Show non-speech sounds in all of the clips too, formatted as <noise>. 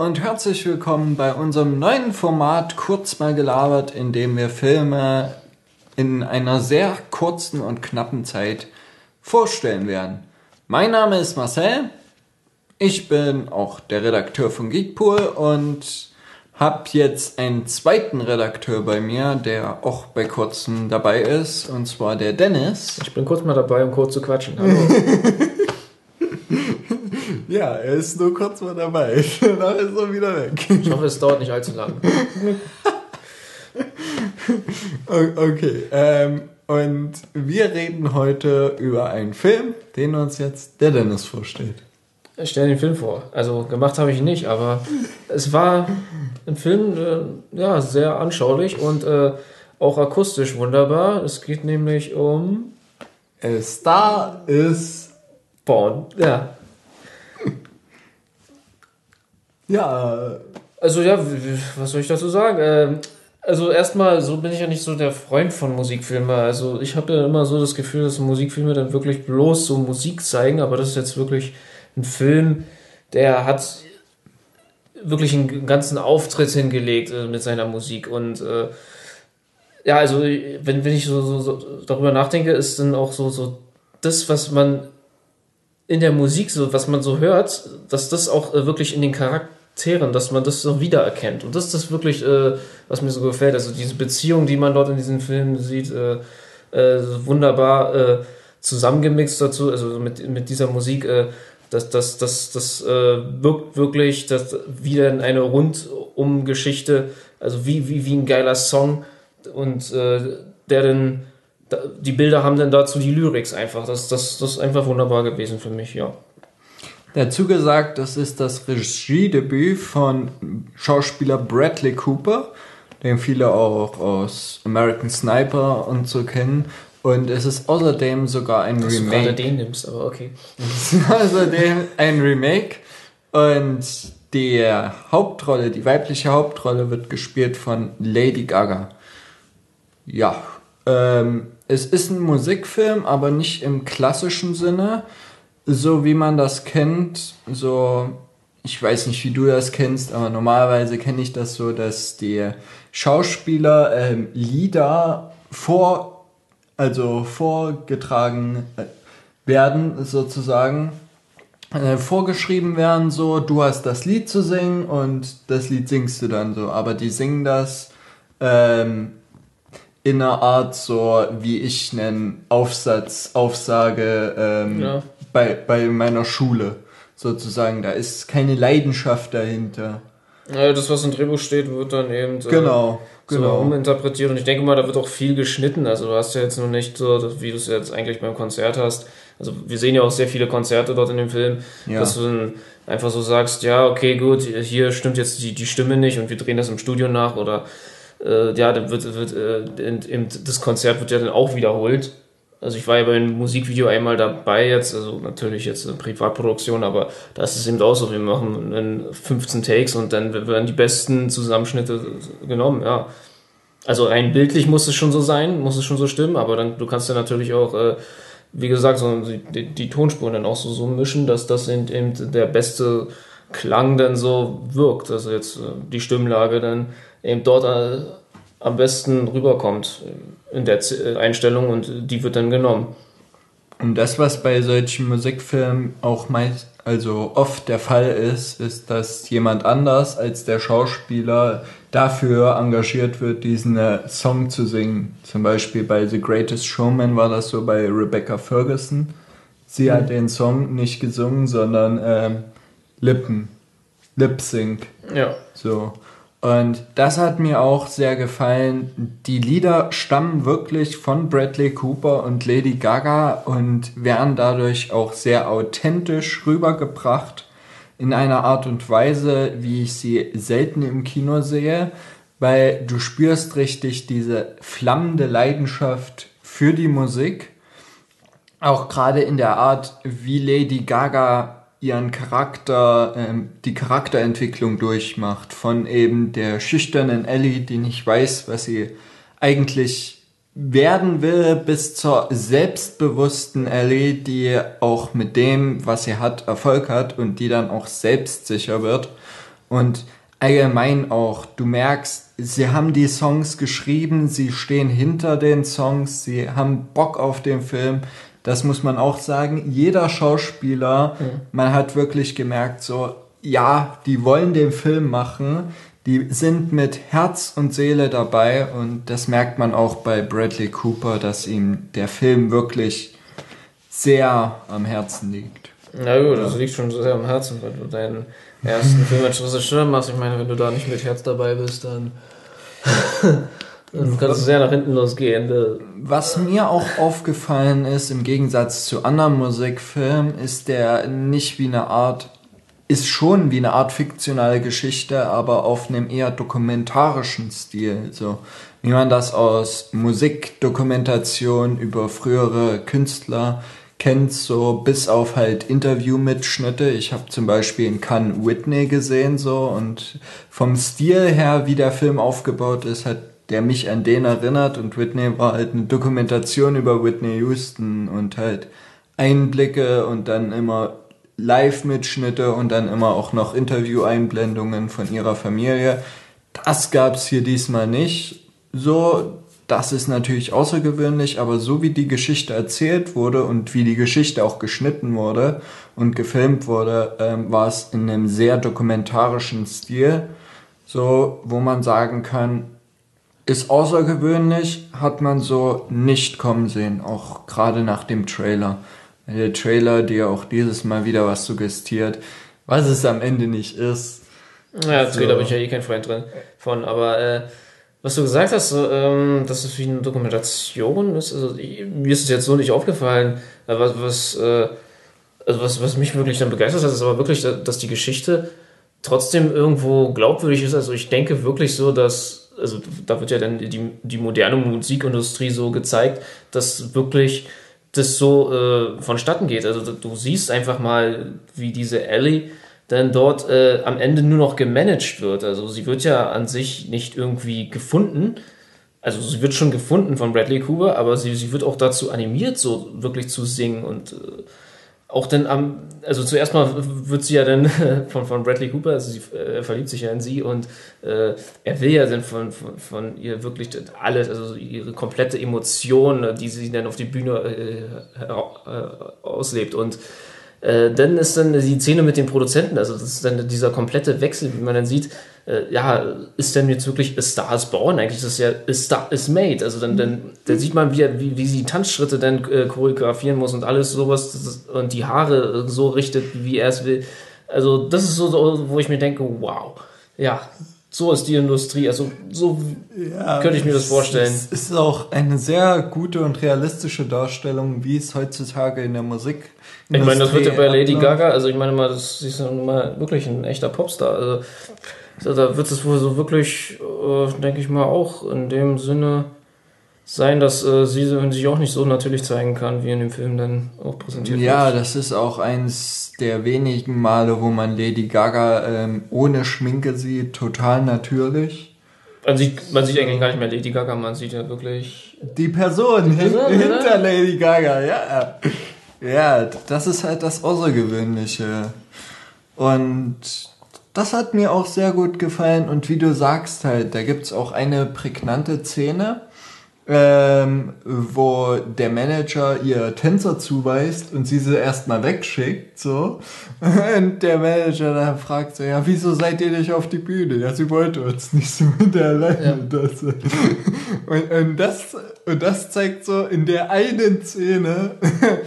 und herzlich willkommen bei unserem neuen Format Kurz mal gelabert, in dem wir Filme in einer sehr kurzen und knappen Zeit vorstellen werden. Mein Name ist Marcel, ich bin auch der Redakteur von Geekpool und habe jetzt einen zweiten Redakteur bei mir, der auch bei kurzem dabei ist, und zwar der Dennis. Ich bin kurz mal dabei, um kurz zu quatschen. Hallo. <laughs> ja, er ist nur kurz mal dabei. <laughs> Danach ist er wieder weg. Ich hoffe, es dauert nicht allzu lang. <laughs> okay, ähm, und wir reden heute über einen Film, den uns jetzt der Dennis vorstellt. Ich stelle den Film vor. Also gemacht habe ich ihn nicht, aber es war ein Film, äh, ja, sehr anschaulich und äh, auch akustisch wunderbar. Es geht nämlich um. A Star is Born. Ja. Ja. Also ja, was soll ich dazu sagen? Ähm, also erstmal, so bin ich ja nicht so der Freund von Musikfilmen. Also ich habe ja immer so das Gefühl, dass Musikfilme dann wirklich bloß so Musik zeigen, aber das ist jetzt wirklich ein Film, der hat wirklich einen ganzen Auftritt hingelegt äh, mit seiner Musik und äh, ja, also wenn, wenn ich so, so, so, darüber nachdenke, ist dann auch so, so das, was man in der Musik, so was man so hört, dass das auch äh, wirklich in den Charakteren, dass man das so wiedererkennt. Und das ist das wirklich, äh, was mir so gefällt. Also diese Beziehung, die man dort in diesen Filmen sieht, äh, äh wunderbar äh, zusammengemixt dazu, also mit, mit dieser Musik das, das, das, das äh, wirkt wirklich das, wieder in eine Rundum-Geschichte, also wie, wie, wie ein geiler Song und äh, der dann, die Bilder haben dann dazu die Lyrics einfach. Das, das, das ist einfach wunderbar gewesen für mich, ja. Dazu gesagt, das ist das Regiedebüt von Schauspieler Bradley Cooper, den viele auch aus American Sniper und so kennen. Und es ist außerdem sogar ein Dass Remake. Du den nimmst, aber okay. <laughs> Es ist außerdem ein Remake. Und die Hauptrolle, die weibliche Hauptrolle wird gespielt von Lady Gaga. Ja, ähm, es ist ein Musikfilm, aber nicht im klassischen Sinne, so wie man das kennt. So, ich weiß nicht, wie du das kennst, aber normalerweise kenne ich das so, dass die Schauspieler ähm, Lieder vor also vorgetragen äh, werden sozusagen, äh, vorgeschrieben werden, so, du hast das Lied zu singen und das Lied singst du dann so, aber die singen das ähm, in einer Art so, wie ich einen Aufsatz, Aufsage ähm, ja. Bei, bei meiner Schule sozusagen, da ist keine Leidenschaft dahinter. Ja, das, was im Drehbuch steht, wird dann eben äh, genau, genau. so uminterpretiert. Und ich denke mal, da wird auch viel geschnitten. Also du hast ja jetzt noch nicht so, wie du es jetzt eigentlich beim Konzert hast. Also wir sehen ja auch sehr viele Konzerte dort in dem Film, ja. dass du einfach so sagst, ja, okay, gut, hier stimmt jetzt die, die Stimme nicht und wir drehen das im Studio nach oder äh, ja, dann wird, wird äh, das Konzert wird ja dann auch wiederholt also ich war ja beim Musikvideo einmal dabei jetzt, also natürlich jetzt eine Privatproduktion, aber da ist es eben auch so, wir machen 15 Takes und dann werden die besten Zusammenschnitte genommen, ja. Also rein bildlich muss es schon so sein, muss es schon so stimmen, aber dann du kannst ja natürlich auch, äh, wie gesagt, so die, die, Tonspuren dann auch so, so mischen, dass das eben der beste Klang dann so wirkt. Also jetzt äh, die Stimmlage dann eben dort äh, am besten rüberkommt in der äh, Einstellung und die wird dann genommen. Und das, was bei solchen Musikfilmen auch meist, also oft der Fall ist, ist, dass jemand anders als der Schauspieler dafür engagiert wird, diesen äh, Song zu singen. Zum Beispiel bei The Greatest Showman war das so bei Rebecca Ferguson. Sie mhm. hat den Song nicht gesungen, sondern ähm, Lippen, Lip Sync. Ja. So. Und das hat mir auch sehr gefallen. Die Lieder stammen wirklich von Bradley Cooper und Lady Gaga und werden dadurch auch sehr authentisch rübergebracht in einer Art und Weise, wie ich sie selten im Kino sehe, weil du spürst richtig diese flammende Leidenschaft für die Musik. Auch gerade in der Art, wie Lady Gaga ihren Charakter, ähm, die Charakterentwicklung durchmacht. Von eben der schüchternen Ellie, die nicht weiß, was sie eigentlich werden will, bis zur selbstbewussten Ellie, die auch mit dem, was sie hat, Erfolg hat und die dann auch selbstsicher wird. Und allgemein auch, du merkst, sie haben die Songs geschrieben, sie stehen hinter den Songs, sie haben Bock auf den Film. Das muss man auch sagen. Jeder Schauspieler, mhm. man hat wirklich gemerkt, so, ja, die wollen den Film machen, die sind mit Herz und Seele dabei und das merkt man auch bei Bradley Cooper, dass ihm der Film wirklich sehr am Herzen liegt. Na gut, das liegt schon sehr am Herzen, weil du deinen ersten Film als Regisseur machst. Ich meine, wenn du da nicht mit Herz dabei bist, dann, <laughs> dann kannst du sehr nach hinten losgehen. Was mir auch aufgefallen ist, im Gegensatz zu anderen Musikfilmen, ist der nicht wie eine Art, ist schon wie eine Art fiktionale Geschichte, aber auf einem eher dokumentarischen Stil. So wie man das aus Musikdokumentation über frühere Künstler kennt, so bis auf halt Interviewmitschnitte. Ich habe zum Beispiel in Cannes Whitney gesehen so und vom Stil her, wie der Film aufgebaut ist, hat der mich an den erinnert und Whitney war halt eine Dokumentation über Whitney Houston und halt Einblicke und dann immer Live-Mitschnitte und dann immer auch noch Interview-Einblendungen von ihrer Familie. Das gab's hier diesmal nicht. So, das ist natürlich außergewöhnlich, aber so wie die Geschichte erzählt wurde und wie die Geschichte auch geschnitten wurde und gefilmt wurde, ähm, war es in einem sehr dokumentarischen Stil, so wo man sagen kann, ist außergewöhnlich, hat man so nicht kommen sehen, auch gerade nach dem Trailer. Der Trailer dir auch dieses Mal wieder was suggestiert, was es am Ende nicht ist. Ja, so. Trailer bin ich ja eh kein Freund drin von, aber äh, was du gesagt hast, ähm, dass es wie eine Dokumentation ist, also mir ist es jetzt so nicht aufgefallen, was, was, äh, also was, was mich wirklich dann begeistert hat, ist aber wirklich, dass die Geschichte trotzdem irgendwo glaubwürdig ist. Also ich denke wirklich so, dass, also da wird ja dann die, die moderne Musikindustrie so gezeigt, dass wirklich das so äh, vonstatten geht. Also du siehst einfach mal, wie diese Ellie dann dort äh, am Ende nur noch gemanagt wird. Also sie wird ja an sich nicht irgendwie gefunden. Also sie wird schon gefunden von Bradley Cooper, aber sie, sie wird auch dazu animiert, so wirklich zu singen und äh, auch dann am, also zuerst mal wird sie ja dann <laughs> von, von Bradley Cooper, also sie äh, verliebt sich ja in sie und äh, er will ja dann von, von, von ihr wirklich alles, also ihre komplette Emotion, die sie dann auf die Bühne äh, äh auslebt und äh, dann ist dann die Szene mit den Produzenten, also das ist dann dieser komplette Wechsel, wie man dann sieht, äh, ja, ist denn jetzt wirklich A Star is Born? Eigentlich ist ja A Star is Made. Also dann, dann, dann sieht man, wie, wie, wie sie Tanzschritte dann äh, choreografieren muss und alles sowas und die Haare so richtet, wie er es will. Also das ist so, wo ich mir denke, wow, ja, so ist die Industrie. Also so ja, könnte ich mir das vorstellen. Es ist auch eine sehr gute und realistische Darstellung, wie es heutzutage in der Musik. Ich meine, das wird ja bei Lady Gaga, also ich meine mal, das ist ja mal wirklich ein echter Popstar. Also, also da wird es wohl so wirklich, äh, denke ich mal, auch in dem Sinne sein, dass äh, sie sich auch nicht so natürlich zeigen kann, wie in dem Film dann auch präsentiert ja, wird. Ja, das ist auch eins der wenigen Male, wo man Lady Gaga ähm, ohne Schminke sieht, total natürlich. Man sieht, man sieht eigentlich gar nicht mehr Lady Gaga, man sieht ja wirklich... Die Person, die Person hin, hinter Lady Gaga, ja. Ja, das ist halt das Außergewöhnliche. Und das hat mir auch sehr gut gefallen. Und wie du sagst halt, da gibt's auch eine prägnante Szene, ähm, wo der Manager ihr Tänzer zuweist und sie sie erstmal wegschickt, so. <laughs> Und der Manager dann fragt so, ja, wieso seid ihr nicht auf die Bühne? Ja, sie wollte uns nicht so mit der alleine. Ja. Das. <laughs> Und, und, das, und das zeigt so in der einen Szene,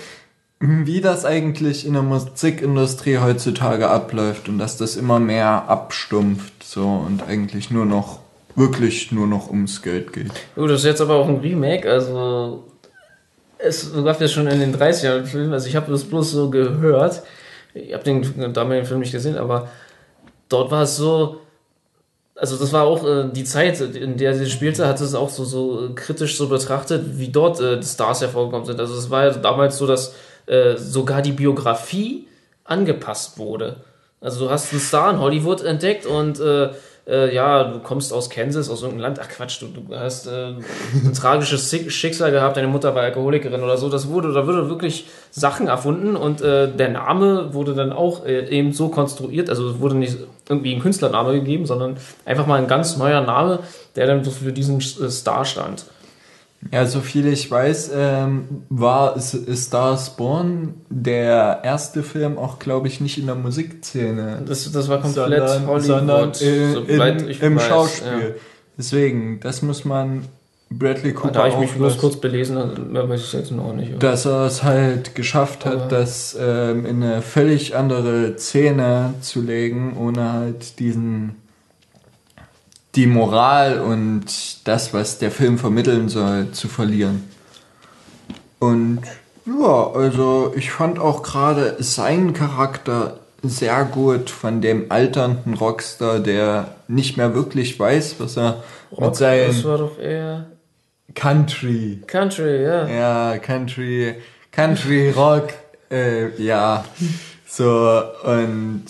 <laughs> wie das eigentlich in der Musikindustrie heutzutage abläuft und dass das immer mehr abstumpft, so, und eigentlich nur noch wirklich nur noch ums Geld geht. Gut, das ist jetzt aber auch ein Remake, also es gab ja schon in den 30ern Film, also ich habe das bloß so gehört. Ich habe den damaligen Film nicht gesehen, aber dort war es so, also das war auch äh, die Zeit, in der sie spielte, hat es auch so, so kritisch so betrachtet, wie dort äh, die Stars hervorgekommen sind. Also es war ja damals so, dass äh, sogar die Biografie angepasst wurde. Also du hast einen Star in Hollywood entdeckt und äh, äh, ja, du kommst aus Kansas, aus irgendeinem Land, ach Quatsch, du, du hast äh, ein tragisches Schicksal gehabt, deine Mutter war Alkoholikerin oder so, das wurde, da wurde wirklich Sachen erfunden und äh, der Name wurde dann auch äh, eben so konstruiert, also es wurde nicht irgendwie ein Künstlername gegeben, sondern einfach mal ein ganz neuer Name, der dann für diesen äh, Star stand. Ja, so viel ich weiß, ähm, war Stars Born der erste Film auch, glaube ich, nicht in der Musikszene. Das, das war komplett sondern, Hollywood, sondern äh, soweit in, im weiß, Schauspiel. Deswegen, das muss man Bradley Ja. Cooper Da ich mich bloß kurz belesen, mehr weiß ich jetzt noch nicht. dass er es halt geschafft hat, Aber- das ähm, in eine völlig andere Szene zu legen, ohne halt diesen die Moral und das, was der Film vermitteln soll, zu verlieren. Und ja, also ich fand auch gerade seinen Charakter sehr gut von dem alternden Rockstar, der nicht mehr wirklich weiß, was er Rock, mit das seinem war doch eher Country Country, ja. ja, Country, Country Rock, äh, ja, so und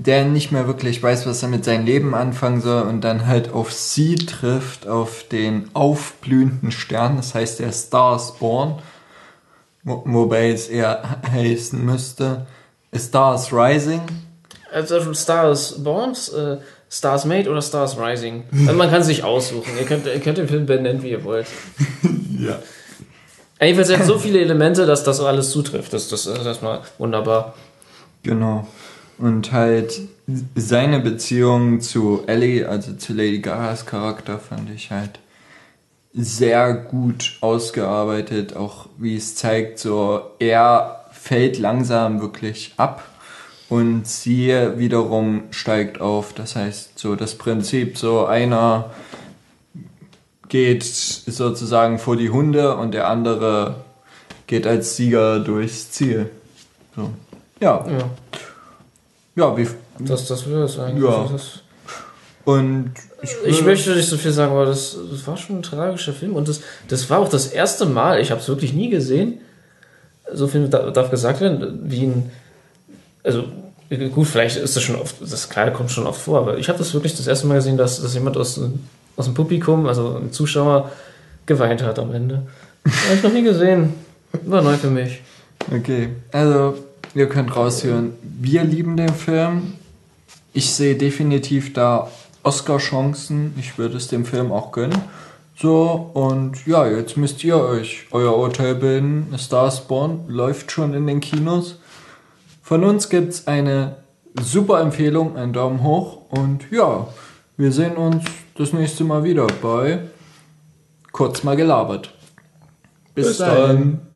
der nicht mehr wirklich weiß, was er mit seinem Leben anfangen soll und dann halt auf sie trifft, auf den aufblühenden Stern, das heißt der Stars Born, wo, wobei es eher heißen müsste A Stars Rising. Also Stars Born, äh, Stars Made oder Stars Rising. Also man kann sich aussuchen. Ihr könnt, ihr könnt den Film benennen, wie ihr wollt. <laughs> Ja. Jedenfalls hat so viele Elemente, dass das alles zutrifft. Das, das ist erstmal wunderbar. Genau. Und halt seine Beziehung zu Ellie, also zu Lady Gagas Charakter, fand ich halt sehr gut ausgearbeitet. Auch wie es zeigt, so er fällt langsam wirklich ab und sie wiederum steigt auf. Das heißt, so das Prinzip, so einer geht sozusagen vor die Hunde und der andere geht als Sieger durchs Ziel. So. Ja, Ja, ja, wie, das, das wäre es eigentlich. Ja. Das, und ich, ich würde- möchte nicht so viel sagen, aber das, das war schon ein tragischer Film. Und das, das war auch das erste Mal, ich habe es wirklich nie gesehen, so viel da- darf gesagt werden, wie ein. Also, gut, vielleicht ist das schon oft, das klar kommt schon oft vor, aber ich habe das wirklich das erste Mal gesehen, dass, dass jemand aus, aus dem Publikum, also ein Zuschauer, geweint hat am Ende. Habe ich noch nie gesehen. War neu für mich. Okay, also ihr könnt raushören, wir lieben den Film. Ich sehe definitiv da Oscar-Chancen. Ich würde es dem Film auch gönnen. So, und ja, jetzt müsst ihr euch euer Urteil bilden. A Star is Born läuft schon in den Kinos. Von uns gibt's eine super Empfehlung, einen Daumen hoch. Und ja, wir sehen uns das nächste Mal wieder bei Kurz mal gelabert. Bis, Bis dann. dahin.